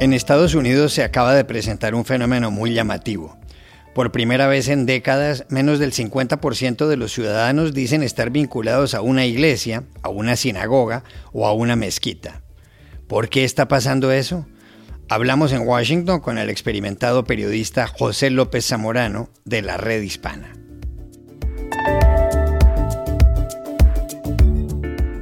En Estados Unidos se acaba de presentar un fenómeno muy llamativo. Por primera vez en décadas, menos del 50% de los ciudadanos dicen estar vinculados a una iglesia, a una sinagoga o a una mezquita. ¿Por qué está pasando eso? Hablamos en Washington con el experimentado periodista José López Zamorano de la Red Hispana.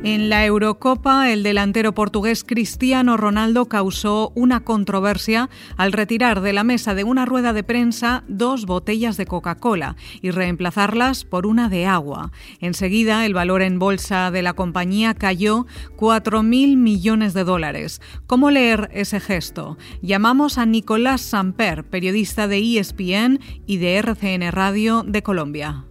En la Eurocopa, el delantero portugués Cristiano Ronaldo causó una controversia al retirar de la mesa de una rueda de prensa dos botellas de Coca-Cola y reemplazarlas por una de agua. Enseguida, el valor en bolsa de la compañía cayó 4.000 millones de dólares. ¿Cómo leer ese gesto? Llamamos a Nicolás Samper, periodista de ESPN y de RCN Radio de Colombia.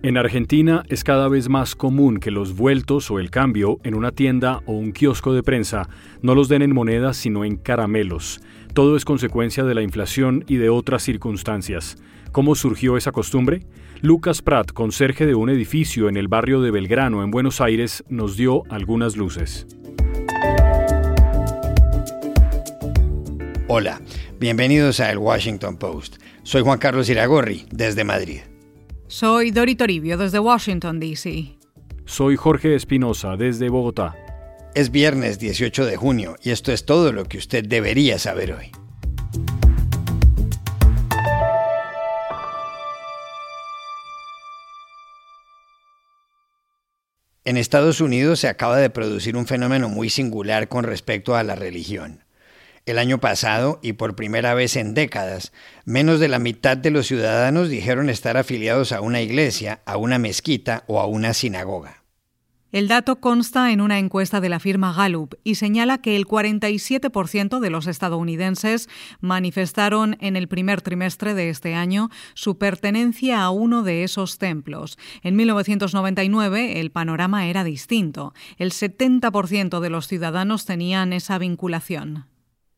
En Argentina es cada vez más común que los vueltos o el cambio en una tienda o un kiosco de prensa no los den en monedas sino en caramelos. Todo es consecuencia de la inflación y de otras circunstancias. ¿Cómo surgió esa costumbre? Lucas Prat, conserje de un edificio en el barrio de Belgrano, en Buenos Aires, nos dio algunas luces. Hola, bienvenidos a El Washington Post. Soy Juan Carlos Iragorri, desde Madrid. Soy Dori Toribio desde Washington, D.C. Soy Jorge Espinosa desde Bogotá. Es viernes 18 de junio y esto es todo lo que usted debería saber hoy. En Estados Unidos se acaba de producir un fenómeno muy singular con respecto a la religión. El año pasado, y por primera vez en décadas, menos de la mitad de los ciudadanos dijeron estar afiliados a una iglesia, a una mezquita o a una sinagoga. El dato consta en una encuesta de la firma Gallup y señala que el 47% de los estadounidenses manifestaron en el primer trimestre de este año su pertenencia a uno de esos templos. En 1999 el panorama era distinto. El 70% de los ciudadanos tenían esa vinculación.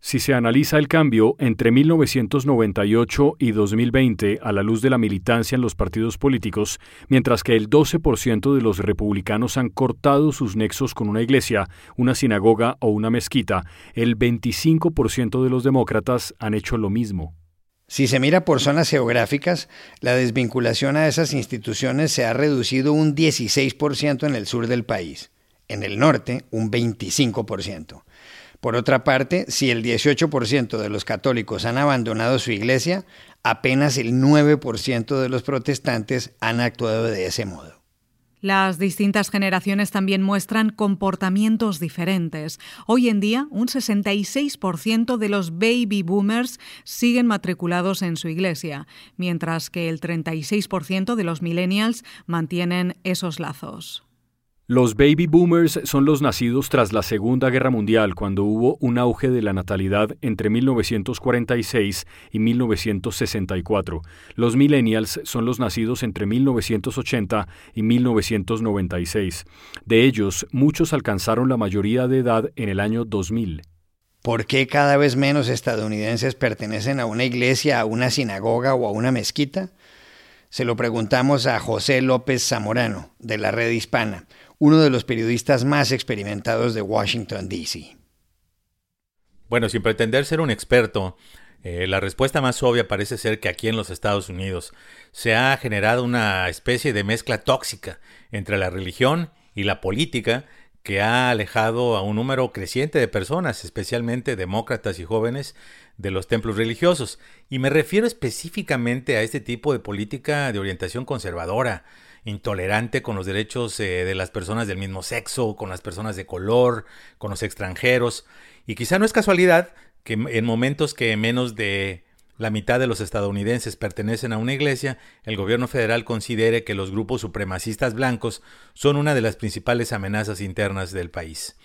Si se analiza el cambio entre 1998 y 2020 a la luz de la militancia en los partidos políticos, mientras que el 12% de los republicanos han cortado sus nexos con una iglesia, una sinagoga o una mezquita, el 25% de los demócratas han hecho lo mismo. Si se mira por zonas geográficas, la desvinculación a esas instituciones se ha reducido un 16% en el sur del país, en el norte un 25%. Por otra parte, si el 18% de los católicos han abandonado su iglesia, apenas el 9% de los protestantes han actuado de ese modo. Las distintas generaciones también muestran comportamientos diferentes. Hoy en día, un 66% de los baby boomers siguen matriculados en su iglesia, mientras que el 36% de los millennials mantienen esos lazos. Los baby boomers son los nacidos tras la Segunda Guerra Mundial, cuando hubo un auge de la natalidad entre 1946 y 1964. Los millennials son los nacidos entre 1980 y 1996. De ellos, muchos alcanzaron la mayoría de edad en el año 2000. ¿Por qué cada vez menos estadounidenses pertenecen a una iglesia, a una sinagoga o a una mezquita? Se lo preguntamos a José López Zamorano, de la Red Hispana uno de los periodistas más experimentados de Washington, D.C. Bueno, sin pretender ser un experto, eh, la respuesta más obvia parece ser que aquí en los Estados Unidos se ha generado una especie de mezcla tóxica entre la religión y la política que ha alejado a un número creciente de personas, especialmente demócratas y jóvenes, de los templos religiosos. Y me refiero específicamente a este tipo de política de orientación conservadora, intolerante con los derechos eh, de las personas del mismo sexo, con las personas de color, con los extranjeros. Y quizá no es casualidad que en momentos que menos de la mitad de los estadounidenses pertenecen a una iglesia, el gobierno federal considere que los grupos supremacistas blancos son una de las principales amenazas internas del país.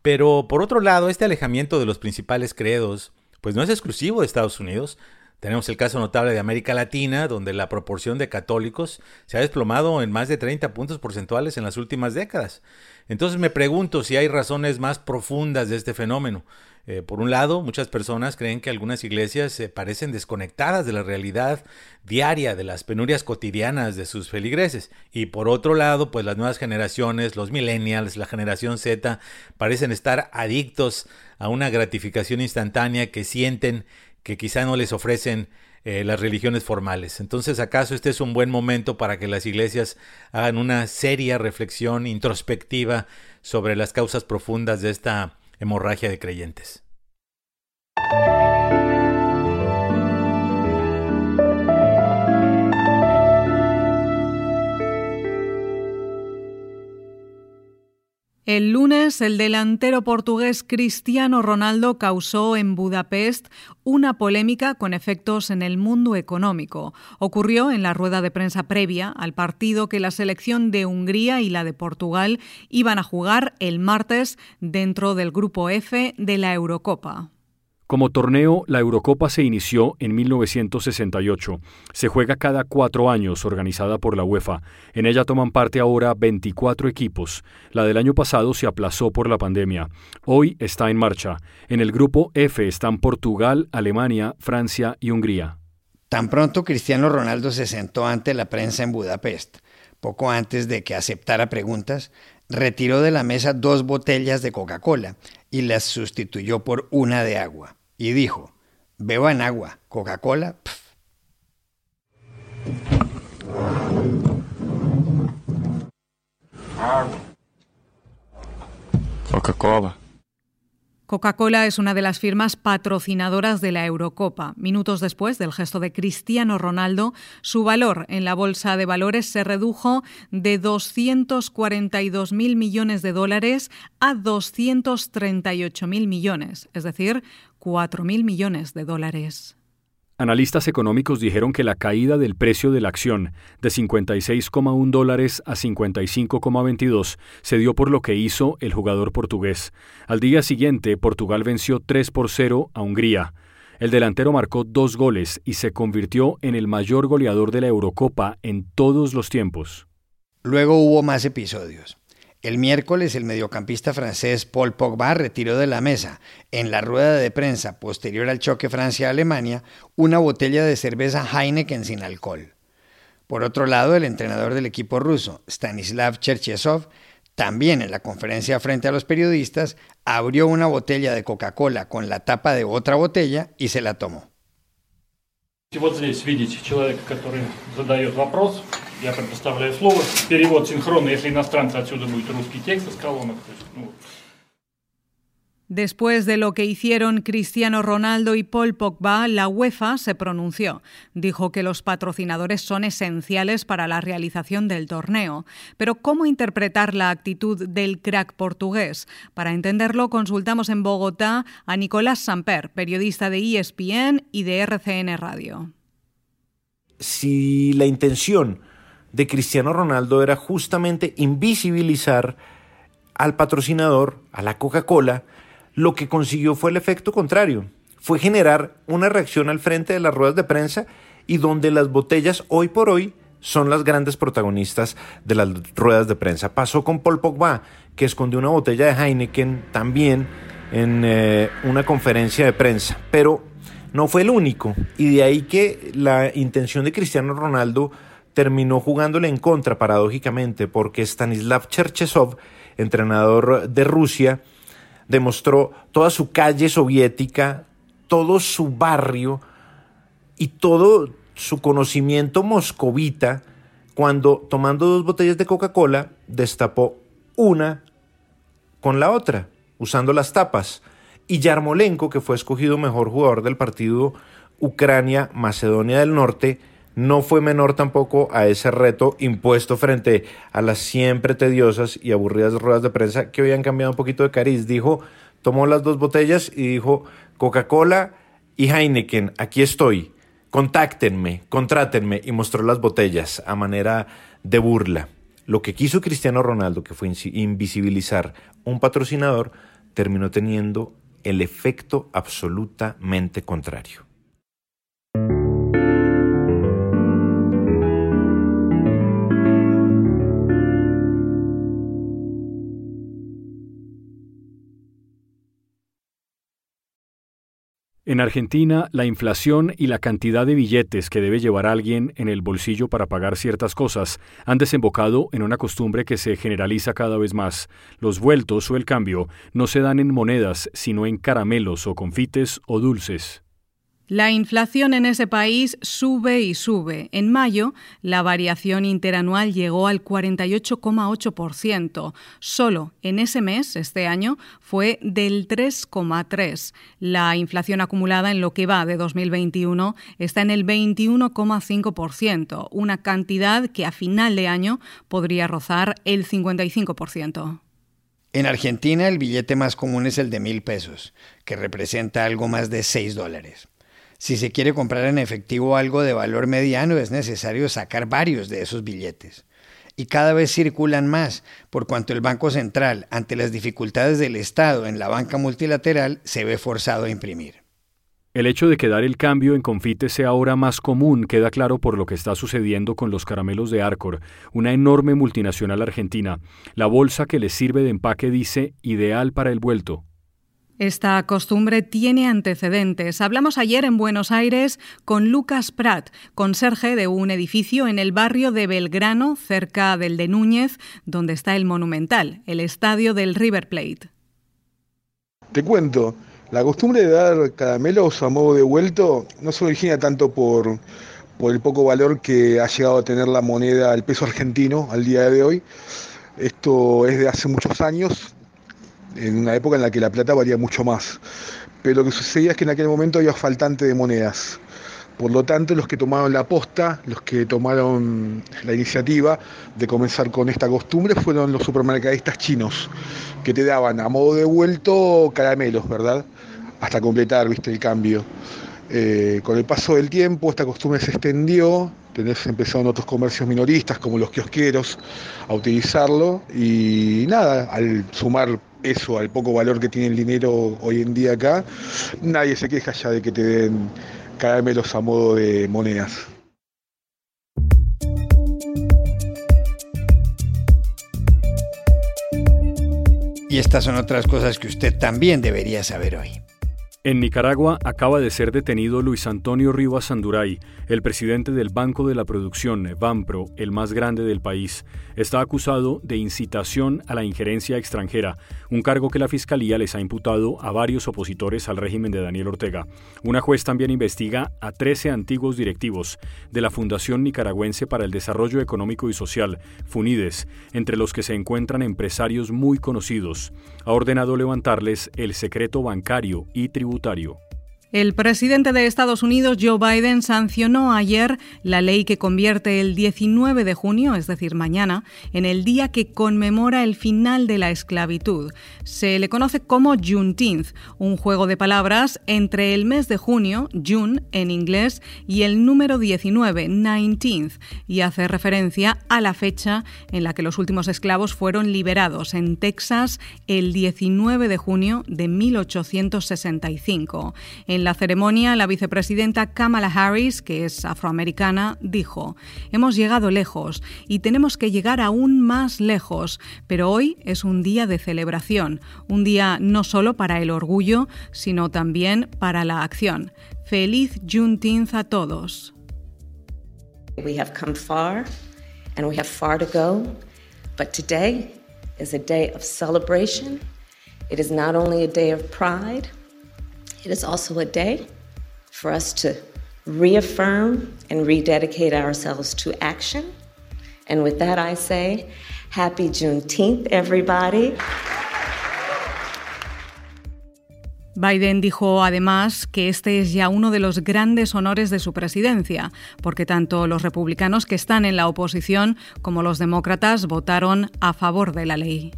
Pero por otro lado, este alejamiento de los principales credos, pues no es exclusivo de Estados Unidos, Tenemos el caso notable de América Latina, donde la proporción de católicos se ha desplomado en más de 30 puntos porcentuales en las últimas décadas. Entonces me pregunto si hay razones más profundas de este fenómeno. Eh, por un lado, muchas personas creen que algunas iglesias se parecen desconectadas de la realidad diaria, de las penurias cotidianas de sus feligreses. Y por otro lado, pues las nuevas generaciones, los millennials, la generación Z, parecen estar adictos a una gratificación instantánea que sienten que quizá no les ofrecen eh, las religiones formales. Entonces, ¿acaso este es un buen momento para que las iglesias hagan una seria reflexión introspectiva sobre las causas profundas de esta hemorragia de creyentes. El lunes, el delantero portugués Cristiano Ronaldo causó en Budapest una polémica con efectos en el mundo económico. Ocurrió en la rueda de prensa previa al partido que la selección de Hungría y la de Portugal iban a jugar el martes dentro del Grupo F de la Eurocopa. Como torneo, la Eurocopa se inició en 1968. Se juega cada cuatro años, organizada por la UEFA. En ella toman parte ahora 24 equipos. La del año pasado se aplazó por la pandemia. Hoy está en marcha. En el grupo F están Portugal, Alemania, Francia y Hungría. Tan pronto Cristiano Ronaldo se sentó ante la prensa en Budapest, poco antes de que aceptara preguntas, retiró de la mesa dos botellas de Coca-Cola y las sustituyó por una de agua. Y dijo, beban agua, Coca-Cola, Coca-Cola. Coca-Cola es una de las firmas patrocinadoras de la Eurocopa. Minutos después del gesto de Cristiano Ronaldo, su valor en la bolsa de valores se redujo de 242.000 millones de dólares a 238.000 millones, es decir, 4.000 millones de dólares. Analistas económicos dijeron que la caída del precio de la acción de 56,1 dólares a 55,22 se dio por lo que hizo el jugador portugués. Al día siguiente, Portugal venció 3 por 0 a Hungría. El delantero marcó dos goles y se convirtió en el mayor goleador de la Eurocopa en todos los tiempos. Luego hubo más episodios. El miércoles el mediocampista francés Paul Pogba retiró de la mesa, en la rueda de prensa posterior al choque Francia-Alemania, una botella de cerveza Heineken sin alcohol. Por otro lado, el entrenador del equipo ruso, Stanislav Cherchesov, también en la conferencia frente a los periodistas, abrió una botella de Coca-Cola con la tapa de otra botella y se la tomó. Я предоставляю слово. Перевод синхронный, если иностранцы отсюда будет русский текст из колонок. То есть, ну, Después de lo que hicieron Cristiano Ronaldo y Paul Pogba, la UEFA se pronunció. Dijo que los patrocinadores son esenciales para la realización del torneo. Pero ¿cómo interpretar la actitud del crack portugués? Para entenderlo, consultamos en Bogotá a Nicolás Samper, periodista de ESPN y de RCN Radio. Si la intención de Cristiano Ronaldo era justamente invisibilizar al patrocinador, a la Coca-Cola, lo que consiguió fue el efecto contrario, fue generar una reacción al frente de las ruedas de prensa y donde las botellas hoy por hoy son las grandes protagonistas de las ruedas de prensa. Pasó con Paul Pogba, que escondió una botella de Heineken también en eh, una conferencia de prensa, pero no fue el único, y de ahí que la intención de Cristiano Ronaldo terminó jugándole en contra paradójicamente porque Stanislav Cherchesov, entrenador de Rusia, demostró toda su calle soviética, todo su barrio y todo su conocimiento moscovita cuando tomando dos botellas de Coca-Cola destapó una con la otra, usando las tapas. Y Yarmolenko, que fue escogido mejor jugador del partido Ucrania-Macedonia del Norte, no fue menor tampoco a ese reto impuesto frente a las siempre tediosas y aburridas ruedas de prensa que habían cambiado un poquito de cariz. Dijo, tomó las dos botellas y dijo, Coca-Cola y Heineken, aquí estoy, contáctenme, contrátenme y mostró las botellas a manera de burla. Lo que quiso Cristiano Ronaldo, que fue invisibilizar un patrocinador, terminó teniendo el efecto absolutamente contrario. En Argentina, la inflación y la cantidad de billetes que debe llevar alguien en el bolsillo para pagar ciertas cosas han desembocado en una costumbre que se generaliza cada vez más. Los vueltos o el cambio no se dan en monedas, sino en caramelos o confites o dulces. La inflación en ese país sube y sube. En mayo, la variación interanual llegó al 48,8%. Solo en ese mes, este año, fue del 3,3%. La inflación acumulada en lo que va de 2021 está en el 21,5%, una cantidad que a final de año podría rozar el 55%. En Argentina el billete más común es el de mil pesos, que representa algo más de 6 dólares. Si se quiere comprar en efectivo algo de valor mediano, es necesario sacar varios de esos billetes. Y cada vez circulan más, por cuanto el Banco Central, ante las dificultades del Estado en la banca multilateral, se ve forzado a imprimir. El hecho de que dar el cambio en confites sea ahora más común queda claro por lo que está sucediendo con los caramelos de Arcor, una enorme multinacional argentina. La bolsa que les sirve de empaque dice ideal para el vuelto. Esta costumbre tiene antecedentes. Hablamos ayer en Buenos Aires con Lucas Prat, conserje de un edificio en el barrio de Belgrano, cerca del de Núñez, donde está el Monumental, el estadio del River Plate. Te cuento, la costumbre de dar caramelos a modo de vuelto no se origina tanto por, por el poco valor que ha llegado a tener la moneda, el peso argentino, al día de hoy. Esto es de hace muchos años, en una época en la que la plata valía mucho más. Pero lo que sucedía es que en aquel momento había faltante de monedas. Por lo tanto, los que tomaron la posta, los que tomaron la iniciativa de comenzar con esta costumbre fueron los supermercadistas chinos, que te daban a modo de vuelto caramelos, ¿verdad? Hasta completar, viste, el cambio. Eh, con el paso del tiempo esta costumbre se extendió, tenés, empezaron otros comercios minoristas como los kiosqueros a utilizarlo y nada, al sumar eso al poco valor que tiene el dinero hoy en día acá, nadie se queja ya de que te den caramelos a modo de monedas. Y estas son otras cosas que usted también debería saber hoy. En Nicaragua acaba de ser detenido Luis Antonio Rivas Sanduray, el presidente del Banco de la Producción, Banpro, el más grande del país. Está acusado de incitación a la injerencia extranjera, un cargo que la Fiscalía les ha imputado a varios opositores al régimen de Daniel Ortega. Una juez también investiga a 13 antiguos directivos de la Fundación Nicaragüense para el Desarrollo Económico y Social, FUNIDES, entre los que se encuentran empresarios muy conocidos. Ha ordenado levantarles el secreto bancario y tributario. 歌りを。El presidente de Estados Unidos, Joe Biden, sancionó ayer la ley que convierte el 19 de junio, es decir, mañana, en el día que conmemora el final de la esclavitud. Se le conoce como Juneteenth, un juego de palabras entre el mes de junio, June en inglés, y el número 19, 19th, y hace referencia a la fecha en la que los últimos esclavos fueron liberados en Texas el 19 de junio de 1865. En la ceremonia, la vicepresidenta Kamala Harris, que es afroamericana, dijo, Hemos llegado lejos y tenemos que llegar aún más lejos, pero hoy es un día de celebración, un día no solo para el orgullo, sino también para la acción. Feliz Juneteenth a todos. We have come far and we have far to go, but today is a day of celebration. It is not only a day of pride, It is also a day for us to reaffirm and rededicate ourselves to action. And with that, I say, Happy Juneteenth, everybody. Biden dijo además que este es ya uno de los grandes honores de su presidencia, porque tanto los republicanos que están en la oposición como los demócratas votaron a favor de la ley.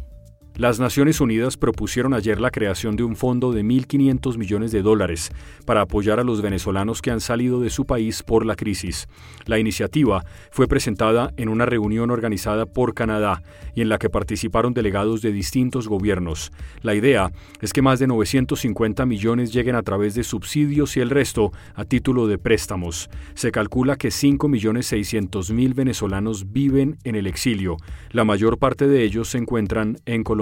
Las Naciones Unidas propusieron ayer la creación de un fondo de 1.500 millones de dólares para apoyar a los venezolanos que han salido de su país por la crisis. La iniciativa fue presentada en una reunión organizada por Canadá y en la que participaron delegados de distintos gobiernos. La idea es que más de 950 millones lleguen a través de subsidios y el resto a título de préstamos. Se calcula que 5.600.000 venezolanos viven en el exilio. La mayor parte de ellos se encuentran en